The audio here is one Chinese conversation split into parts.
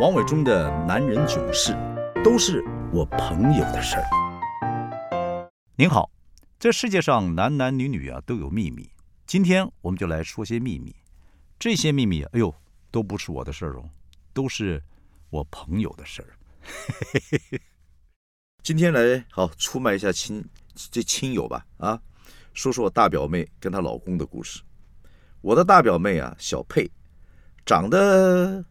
王伟忠的男人囧事，都是我朋友的事儿。您好，这世界上男男女女啊都有秘密，今天我们就来说些秘密。这些秘密，哎呦，都不是我的事儿哦，都是我朋友的事儿。今天来好出卖一下亲这亲友吧啊，说说我大表妹跟她老公的故事。我的大表妹啊，小佩，长得。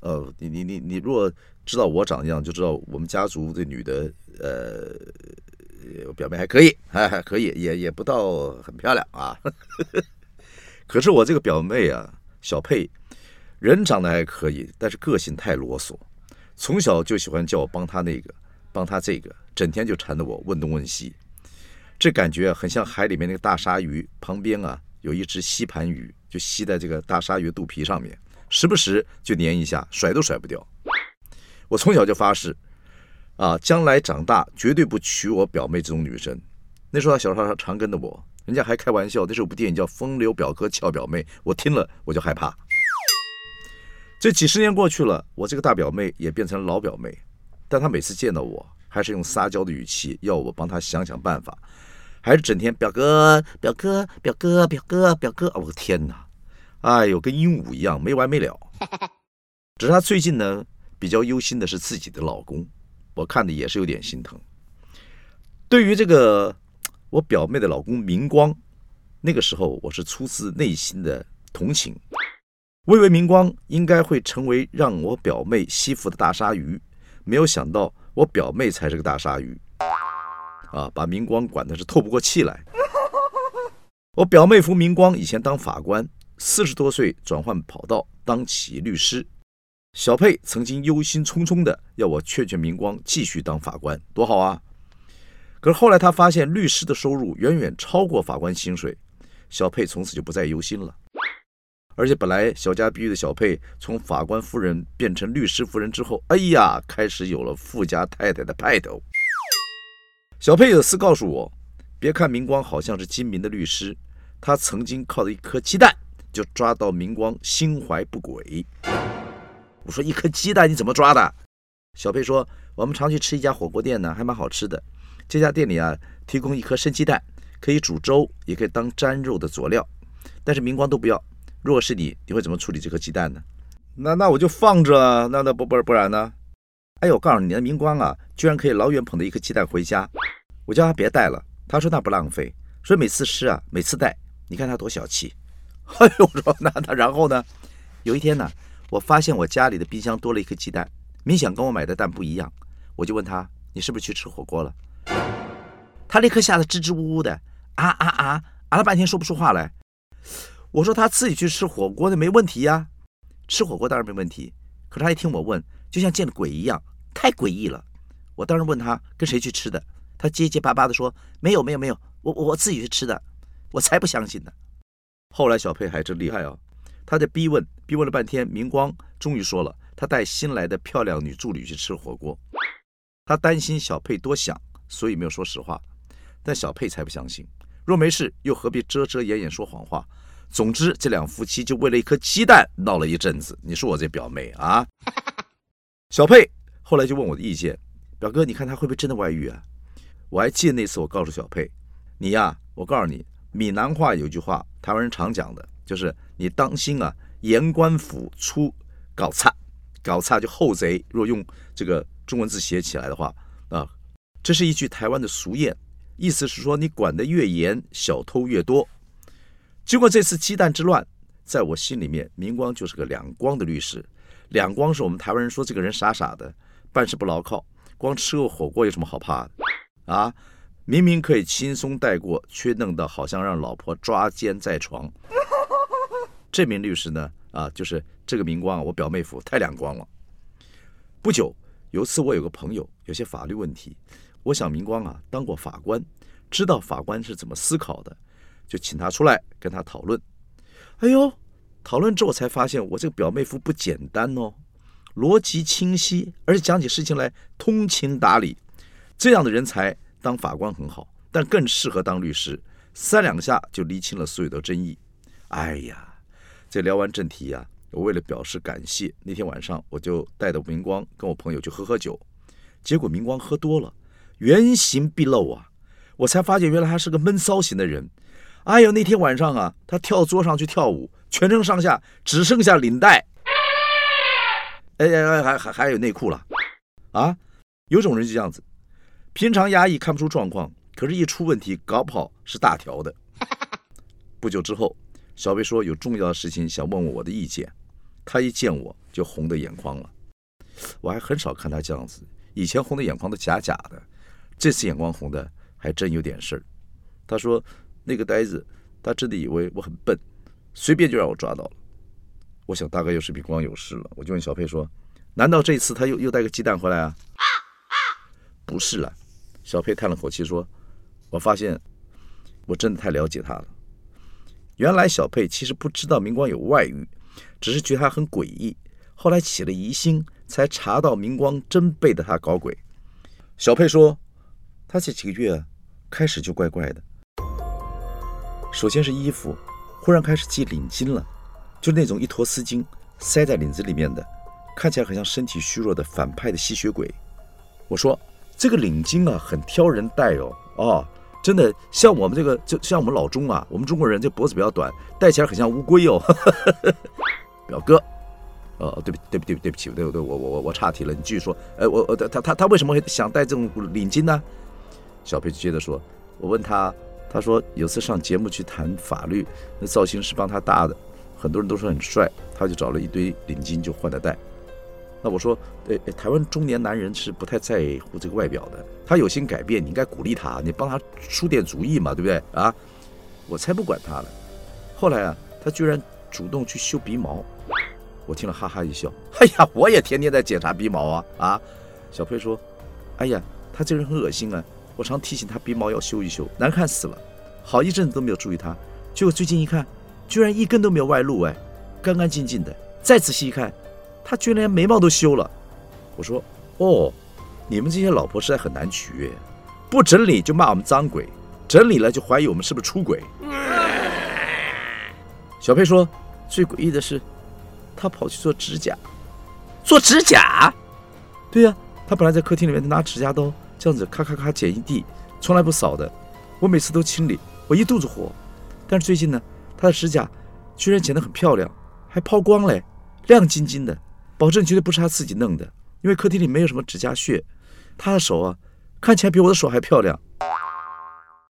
呃，你你你你，如果知道我长样，就知道我们家族这女的，呃，表妹还可以，还 还可以，也也不到很漂亮啊。可是我这个表妹啊，小佩，人长得还可以，但是个性太啰嗦，从小就喜欢叫我帮她那个，帮她这个，整天就缠着我问东问西，这感觉很像海里面那个大鲨鱼旁边啊，有一只吸盘鱼，就吸在这个大鲨鱼肚皮上面。时不时就粘一下，甩都甩不掉。我从小就发誓，啊，将来长大绝对不娶我表妹这种女生。那时候她小时候常跟着我，人家还开玩笑，那时候有部电影叫《风流表哥俏表妹》，我听了我就害怕。这几十年过去了，我这个大表妹也变成老表妹，但她每次见到我，还是用撒娇的语气要我帮她想想办法，还是整天表哥表哥表哥表哥表哥。我的天哪！哎呦，跟鹦鹉一样没完没了。只是她最近呢，比较忧心的是自己的老公，我看的也是有点心疼。对于这个我表妹的老公明光，那个时候我是出自内心的同情。我以为明光应该会成为让我表妹吸附的大鲨鱼，没有想到我表妹才是个大鲨鱼，啊，把明光管的是透不过气来。我表妹夫明光以前当法官。四十多岁转换跑道当起律师，小佩曾经忧心忡忡的要我劝劝明光继续当法官，多好啊！可是后来他发现律师的收入远远超过法官薪水，小佩从此就不再忧心了。而且本来小家碧玉的小佩，从法官夫人变成律师夫人之后，哎呀，开始有了富家太太的派头。小佩有次告诉我，别看明光好像是精明的律师，他曾经靠着一颗鸡蛋。就抓到明光心怀不轨。我说一颗鸡蛋你怎么抓的？小佩说我们常去吃一家火锅店呢，还蛮好吃的。这家店里啊，提供一颗生鸡蛋，可以煮粥，也可以当沾肉的佐料。但是明光都不要。如果是你，你会怎么处理这颗鸡蛋呢？那那我就放着。那那不不不然呢？哎呦，我告诉你，那明光啊，居然可以老远捧着一颗鸡蛋回家。我叫他别带了，他说那不浪费，所以每次吃啊，每次带。你看他多小气。哎呦，我说那那然后呢？有一天呢，我发现我家里的冰箱多了一颗鸡蛋，明显跟我买的蛋不一样。我就问他：“你是不是去吃火锅了？”他立刻吓得支支吾吾的，啊啊啊，啊了半天说不出话来。我说他自己去吃火锅那没问题呀，吃火锅当然没问题。可是他一听我问，就像见了鬼一样，太诡异了。我当时问他跟谁去吃的，他结结巴巴的说：“没有没有没有，我我自己去吃的。”我才不相信呢。后来小佩还真厉害哦，他在逼问，逼问了半天，明光终于说了，他带新来的漂亮女助理去吃火锅。他担心小佩多想，所以没有说实话。但小佩才不相信，若没事，又何必遮遮掩掩说谎话？总之，这两夫妻就为了一颗鸡蛋闹了一阵子。你说我这表妹啊？小佩后来就问我的意见，表哥，你看他会不会真的外遇啊？我还记得那次，我告诉小佩，你呀，我告诉你。闽南话有句话，台湾人常讲的，就是你当心啊，言官府出搞差，搞差就后贼。若用这个中文字写起来的话，啊，这是一句台湾的俗谚，意思是说你管得越严，小偷越多。经过这次鸡蛋之乱，在我心里面，明光就是个两光的律师。两光是我们台湾人说这个人傻傻的，办事不牢靠，光吃个火锅有什么好怕的啊？明明可以轻松带过，却弄得好像让老婆抓奸在床。这名律师呢，啊，就是这个明光，我表妹夫太亮光了。不久有次，我有个朋友有些法律问题，我想明光啊当过法官，知道法官是怎么思考的，就请他出来跟他讨论。哎呦，讨论之后才发现我这个表妹夫不简单哦，逻辑清晰，而且讲起事情来通情达理，这样的人才。当法官很好，但更适合当律师，三两下就厘清了所有的争议。哎呀，这聊完正题呀，我为了表示感谢，那天晚上我就带着明光跟我朋友去喝喝酒，结果明光喝多了，原形毕露啊！我才发现原来他是个闷骚型的人。哎呦，那天晚上啊，他跳桌上去跳舞，全身上下只剩下领带，哎哎，还还还有内裤了，啊！有种人就这样子，平常压抑看不出状况，可是一出问题，搞不好是大条的。不久之后，小贝说有重要的事情想问问我的意见。他一见我就红的眼眶了，我还很少看他这样子，以前红的眼眶都假假的，这次眼光红的还真有点事儿。他说那个呆子，他真的以为我很笨，随便就让我抓到了。我想大概又是比光有事了，我就问小佩说：“难道这次他又又带个鸡蛋回来啊？”不是了，小佩叹了口气说：“我发现我真的太了解他了。原来小佩其实不知道明光有外遇。”只是觉得他很诡异，后来起了疑心，才查到明光真背着他搞鬼。小佩说，他这几个月开始就怪怪的。首先是衣服，忽然开始系领巾了，就那种一坨丝巾塞在领子里面的，看起来很像身体虚弱的反派的吸血鬼。我说这个领巾啊，很挑人戴哦，哦，真的像我们这个，就像我们老中啊，我们中国人这脖子比较短，戴起来很像乌龟哦。表哥，呃，对不对不对对不起，对不对，我我我我岔题了，你继续说。哎，我我他他他为什么会想戴这种领巾呢？小佩接着说，我问他，他说有次上节目去谈法律，那造型师帮他搭的，很多人都说很帅，他就找了一堆领巾就换着戴。那我说，呃哎，台湾中年男人是不太在乎这个外表的，他有心改变，你应该鼓励他，你帮他出点主意嘛，对不对啊？我才不管他了。后来啊，他居然主动去修鼻毛。我听了哈哈一笑，哎呀，我也天天在检查鼻毛啊啊！小佩说：“哎呀，他这人很恶心啊，我常提醒他鼻毛要修一修，难看死了。好一阵子都没有注意他，结果最近一看，居然一根都没有外露，哎，干干净净的。再仔细一看，他居然连眉毛都修了。我说：哦，你们这些老婆实在很难取悦，不整理就骂我们脏鬼，整理了就怀疑我们是不是出轨。小佩说：最诡异的是。”他跑去做指甲，做指甲？对呀，他本来在客厅里面拿指甲刀这样子咔咔咔剪一地，从来不扫的。我每次都清理，我一肚子火。但是最近呢，他的指甲居然剪得很漂亮，还抛光嘞，亮晶晶的，保证绝对不是他自己弄的。因为客厅里没有什么指甲屑，他的手啊，看起来比我的手还漂亮。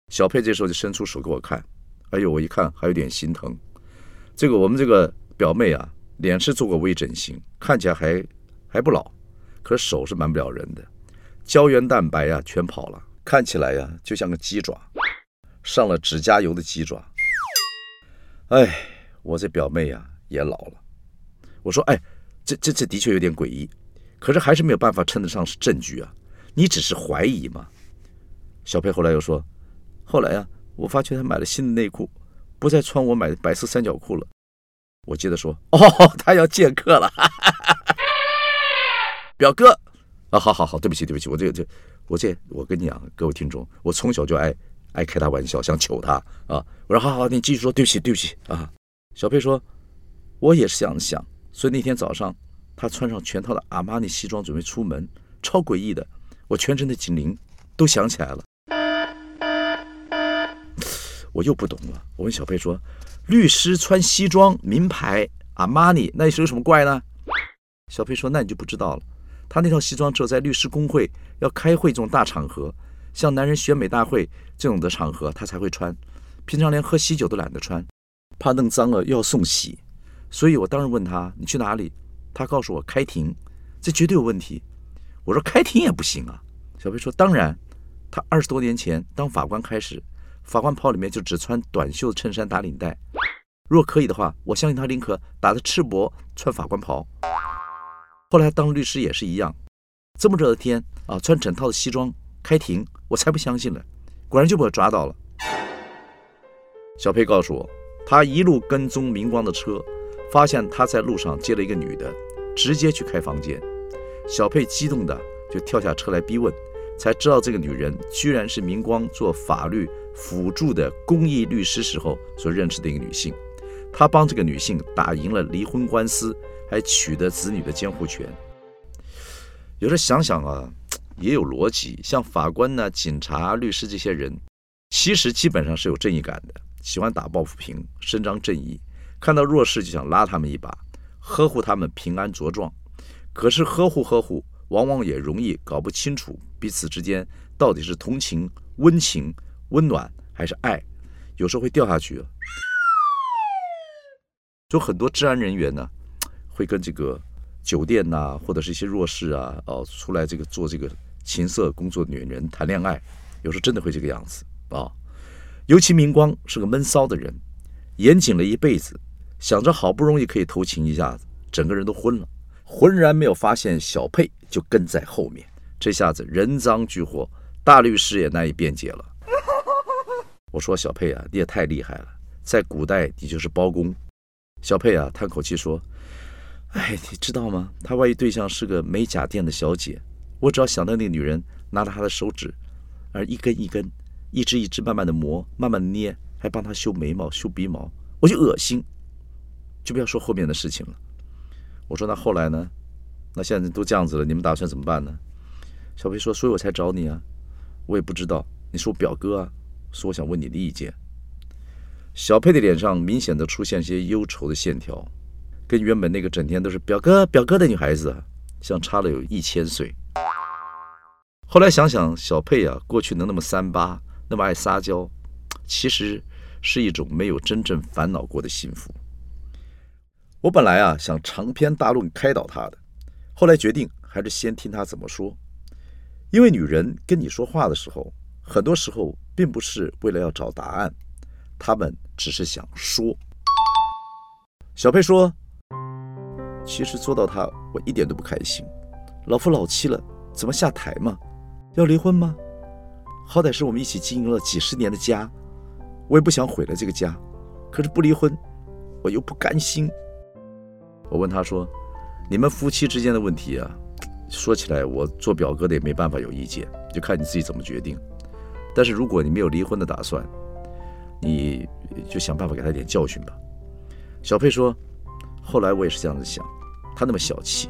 小佩这时候就伸出手给我看，哎呦，我一看还有点心疼。这个我们这个表妹啊。脸是做过微整形，看起来还还不老，可是手是瞒不了人的，胶原蛋白呀全跑了，看起来呀就像个鸡爪，上了指甲油的鸡爪。哎，我这表妹呀也老了。我说，哎，这这这的确有点诡异，可是还是没有办法称得上是证据啊。你只是怀疑嘛。小佩后来又说，后来啊，我发觉她买了新的内裤，不再穿我买的白色三角裤了。我接着说：“哦，他要见客了，哈哈哈表哥啊，好好好，对不起对不起，我这这我这我跟你讲，各位听众，我从小就爱爱开他玩笑，想求他啊。我说好好，你继续说，对不起对不起啊。”小佩说：“我也是这样想，所以那天早上他穿上全套的阿玛尼西装准备出门，超诡异的，我全身的警铃都响起来了。我又不懂了，我问小佩说。”律师穿西装，名牌阿玛尼，那是有什么怪呢？小佩说：“那你就不知道了。他那套西装只有在律师工会要开会这种大场合，像男人选美大会这种的场合，他才会穿。平常连喝喜酒都懒得穿，怕弄脏了又要送洗。所以我当时问他：你去哪里？他告诉我开庭，这绝对有问题。我说开庭也不行啊。小佩说：当然，他二十多年前当法官开始。”法官袍里面就只穿短袖衬衫打领带，若可以的话，我相信他宁可打着赤膊穿法官袍。后来当律师也是一样，这么热的天啊，穿整套的西装开庭，我才不相信了，果然就被我抓到了。小佩告诉我，他一路跟踪明光的车，发现他在路上接了一个女的，直接去开房间。小佩激动的就跳下车来逼问。才知道这个女人居然是明光做法律辅助的公益律师时候所认识的一个女性，他帮这个女性打赢了离婚官司，还取得子女的监护权。有时想想啊，也有逻辑。像法官呢、警察、律师这些人，其实基本上是有正义感的，喜欢打抱不平、伸张正义，看到弱势就想拉他们一把，呵护他们平安茁壮。可是呵护呵护，往往也容易搞不清楚彼此之间到底是同情、温情、温暖还是爱，有时候会掉下去。就很多治安人员呢，会跟这个酒店呐，或者是一些弱势啊，哦，出来这个做这个情色工作的女人谈恋爱，有时候真的会这个样子啊。尤其明光是个闷骚的人，严谨了一辈子，想着好不容易可以偷情一下子，整个人都昏了。浑然没有发现小佩就跟在后面，这下子人赃俱获，大律师也难以辩解了。我说小佩啊，你也太厉害了，在古代你就是包公。小佩啊，叹口气说：“哎，你知道吗？他万一对象是个美甲店的小姐，我只要想到那个女人拿着她的手指，而一根一根、一支一支慢慢的磨、慢慢的捏，还帮她修眉毛、修鼻毛，我就恶心。就不要说后面的事情了。”我说那后来呢？那现在都这样子了，你们打算怎么办呢？小飞说：“所以我才找你啊，我也不知道，你是我表哥啊，所以我想问你的意见。”小佩的脸上明显的出现些忧愁的线条，跟原本那个整天都是表哥表哥的女孩子，相差了有一千岁。后来想想，小佩啊，过去能那么三八，那么爱撒娇，其实是一种没有真正烦恼过的幸福。我本来啊想长篇大论开导他的，后来决定还是先听他怎么说。因为女人跟你说话的时候，很多时候并不是为了要找答案，她们只是想说。小佩说：“其实做到他，我一点都不开心。老夫老妻了，怎么下台嘛？要离婚吗？好歹是我们一起经营了几十年的家，我也不想毁了这个家。可是不离婚，我又不甘心。”我问他说：“你们夫妻之间的问题啊，说起来我做表哥的也没办法有意见，就看你自己怎么决定。但是如果你没有离婚的打算，你就想办法给他点教训吧。”小佩说：“后来我也是这样子想，他那么小气。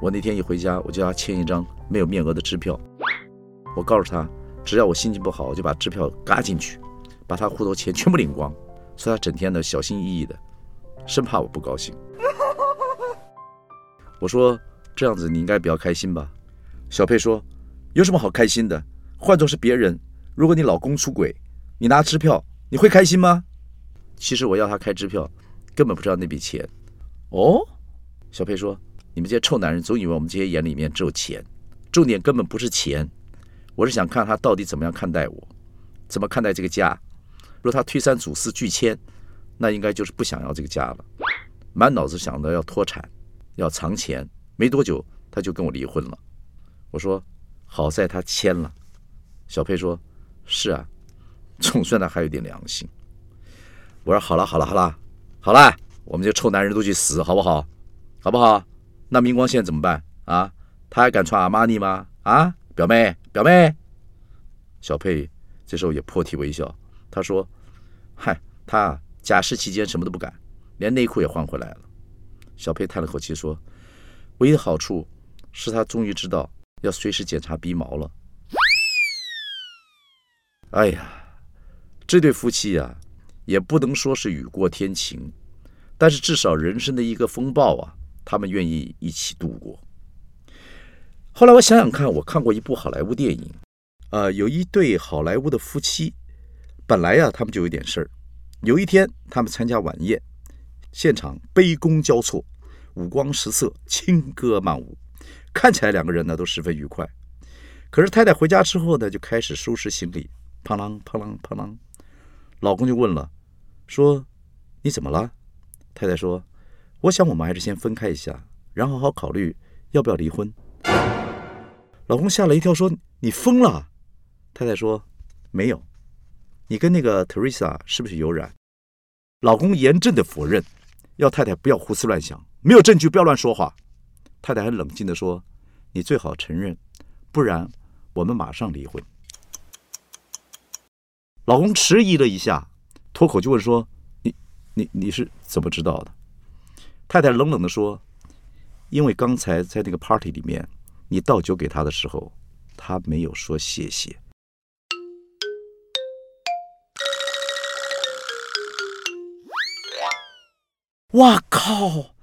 我那天一回家，我就要签一张没有面额的支票。我告诉他，只要我心情不好，我就把支票嘎进去，把他户头钱全部领光。所以他整天的小心翼翼的，生怕我不高兴。”我说这样子你应该比较开心吧？小佩说：“有什么好开心的？换做是别人，如果你老公出轨，你拿支票，你会开心吗？”其实我要他开支票，根本不知道那笔钱。哦，小佩说：“你们这些臭男人总以为我们这些眼里面只有钱，重点根本不是钱。我是想看他到底怎么样看待我，怎么看待这个家。若他推三阻四拒签，那应该就是不想要这个家了，满脑子想着要脱产。”要藏钱，没多久他就跟我离婚了。我说好在他签了。小佩说：“是啊，总算他还有点良心。”我说：“好了好了好了好了，我们这臭男人都去死好不好？好不好？那明光现在怎么办啊？他还敢穿阿玛尼吗？啊，表妹表妹。”小佩这时候也破涕为笑，他说：“嗨，他假释期间什么都不敢，连内裤也换回来了。”小佩叹了口气说：“唯一的好处是他终于知道要随时检查鼻毛了。”哎呀，这对夫妻呀，也不能说是雨过天晴，但是至少人生的一个风暴啊，他们愿意一起度过。后来我想想看，我看过一部好莱坞电影，啊，有一对好莱坞的夫妻，本来呀，他们就有点事儿。有一天，他们参加晚宴，现场杯弓交错。五光十色，轻歌曼舞，看起来两个人呢都十分愉快。可是太太回家之后呢，就开始收拾行李，砰啷砰啷砰啷。老公就问了，说：“你怎么了？”太太说：“我想我们还是先分开一下，然后好好考虑要不要离婚。”老公吓了一跳，说：“你疯了？”太太说：“没有，你跟那个 Teresa 是不是有染？”老公严正的否认，要太太不要胡思乱想。没有证据，不要乱说话。太太很冷静的说：“你最好承认，不然我们马上离婚。”老公迟疑了一下，脱口就问说：“你你你是怎么知道的？”太太冷冷的说：“因为刚才在那个 party 里面，你倒酒给他的时候，他没有说谢谢。”哇靠！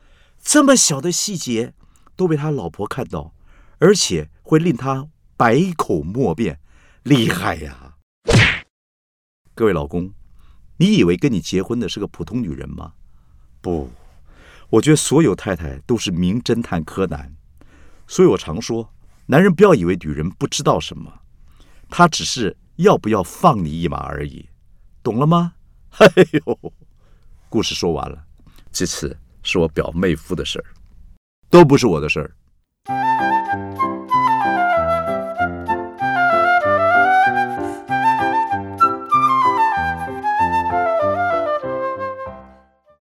这么小的细节都被他老婆看到，而且会令他百口莫辩，厉害呀！各位老公，你以为跟你结婚的是个普通女人吗？不，我觉得所有太太都是名侦探柯南。所以我常说，男人不要以为女人不知道什么，她只是要不要放你一马而已，懂了吗？哎呦，故事说完了。这次是我表妹夫的事儿。都不是我的事儿。